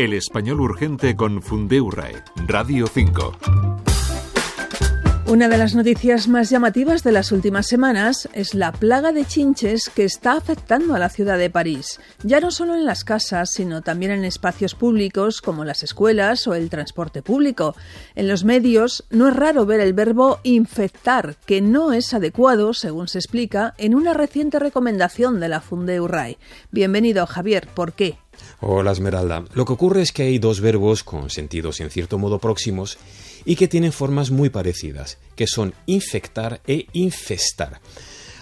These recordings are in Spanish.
El español urgente con Fundeurae, Radio 5. Una de las noticias más llamativas de las últimas semanas es la plaga de chinches que está afectando a la ciudad de París, ya no solo en las casas, sino también en espacios públicos como las escuelas o el transporte público. En los medios no es raro ver el verbo infectar, que no es adecuado, según se explica, en una reciente recomendación de la Funde Bienvenido, Javier. ¿Por qué? Hola Esmeralda. Lo que ocurre es que hay dos verbos con sentidos en cierto modo próximos y que tienen formas muy parecidas, que son infectar e infestar.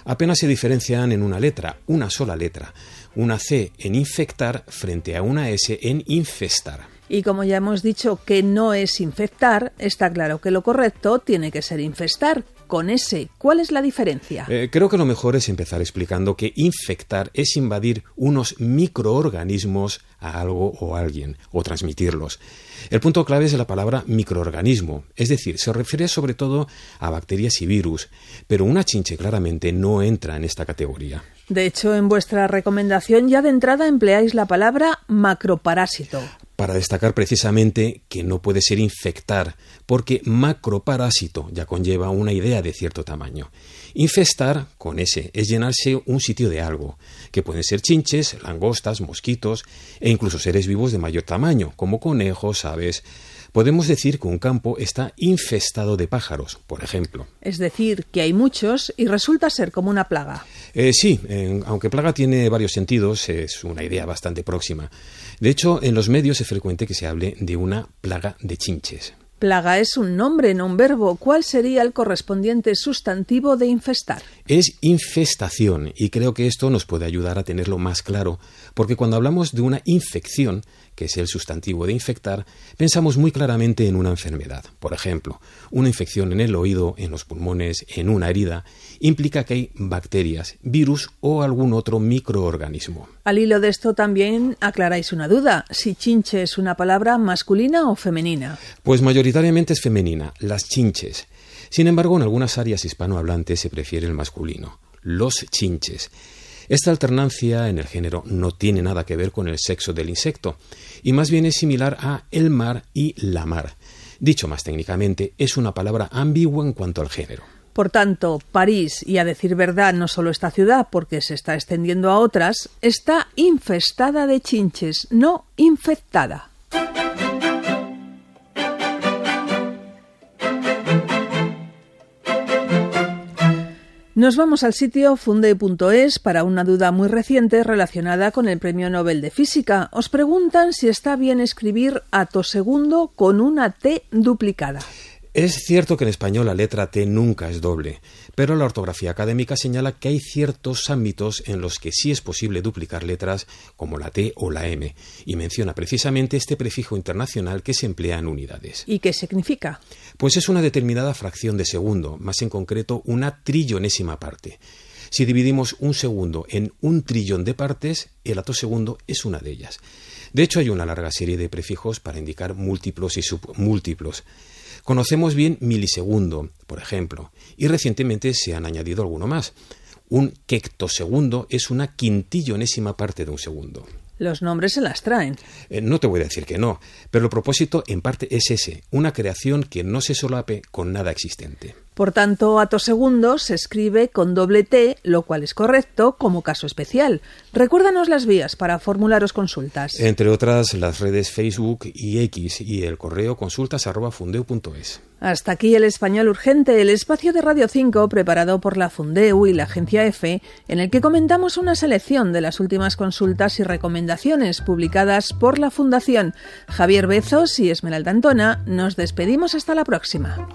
Apenas se diferencian en una letra, una sola letra, una C en infectar frente a una S en infestar. Y como ya hemos dicho que no es infectar, está claro que lo correcto tiene que ser infestar, con S. ¿Cuál es la diferencia? Eh, creo que lo mejor es empezar explicando que infectar es invadir unos microorganismos a algo o a alguien, o transmitirlos. El punto clave es la palabra microorganismo, es decir, se refiere sobre todo a bacterias y virus, pero una chinche claramente no entra en esta categoría. De hecho, en vuestra recomendación ya de entrada empleáis la palabra macroparásito para destacar precisamente que no puede ser infectar, porque macroparásito ya conlleva una idea de cierto tamaño. Infestar, con ese, es llenarse un sitio de algo, que pueden ser chinches, langostas, mosquitos e incluso seres vivos de mayor tamaño, como conejos, aves. Podemos decir que un campo está infestado de pájaros, por ejemplo. Es decir, que hay muchos y resulta ser como una plaga. Eh, sí, aunque plaga tiene varios sentidos, es una idea bastante próxima. De hecho, en los medios es frecuente que se hable de una plaga de chinches. Plaga es un nombre, no un verbo. ¿Cuál sería el correspondiente sustantivo de infestar? Es infestación y creo que esto nos puede ayudar a tenerlo más claro, porque cuando hablamos de una infección, que es el sustantivo de infectar, pensamos muy claramente en una enfermedad. Por ejemplo, una infección en el oído, en los pulmones, en una herida, implica que hay bacterias, virus o algún otro microorganismo. Al hilo de esto también aclaráis una duda, si chinche es una palabra masculina o femenina. Pues mayoritariamente es femenina, las chinches. Sin embargo, en algunas áreas hispanohablantes se prefiere el masculino, los chinches. Esta alternancia en el género no tiene nada que ver con el sexo del insecto, y más bien es similar a el mar y la mar. Dicho más técnicamente, es una palabra ambigua en cuanto al género. Por tanto, París, y a decir verdad, no solo esta ciudad, porque se está extendiendo a otras, está infestada de chinches, no infectada. Nos vamos al sitio funde.es para una duda muy reciente relacionada con el Premio Nobel de Física. Os preguntan si está bien escribir ato segundo con una T duplicada. Es cierto que en español la letra T nunca es doble, pero la ortografía académica señala que hay ciertos ámbitos en los que sí es posible duplicar letras como la T o la M, y menciona precisamente este prefijo internacional que se emplea en unidades. ¿Y qué significa? Pues es una determinada fracción de segundo, más en concreto una trillonésima parte. Si dividimos un segundo en un trillón de partes, el segundo es una de ellas. De hecho, hay una larga serie de prefijos para indicar múltiplos y submúltiplos. Conocemos bien milisegundo, por ejemplo, y recientemente se han añadido alguno más. Un quectosegundo es una quintillonésima parte de un segundo. Los nombres se las traen. Eh, no te voy a decir que no, pero el propósito en parte es ese, una creación que no se solape con nada existente. Por tanto, ato se escribe con doble T, lo cual es correcto como caso especial. Recuérdanos las vías para formularos consultas. Entre otras, las redes Facebook y X y el correo consultas@fundeu.es. Hasta aquí el español urgente, el espacio de Radio 5 preparado por la Fundeu y la Agencia EFE, en el que comentamos una selección de las últimas consultas y recomendaciones publicadas por la Fundación. Javier Bezos y Esmeralda Antona, nos despedimos hasta la próxima.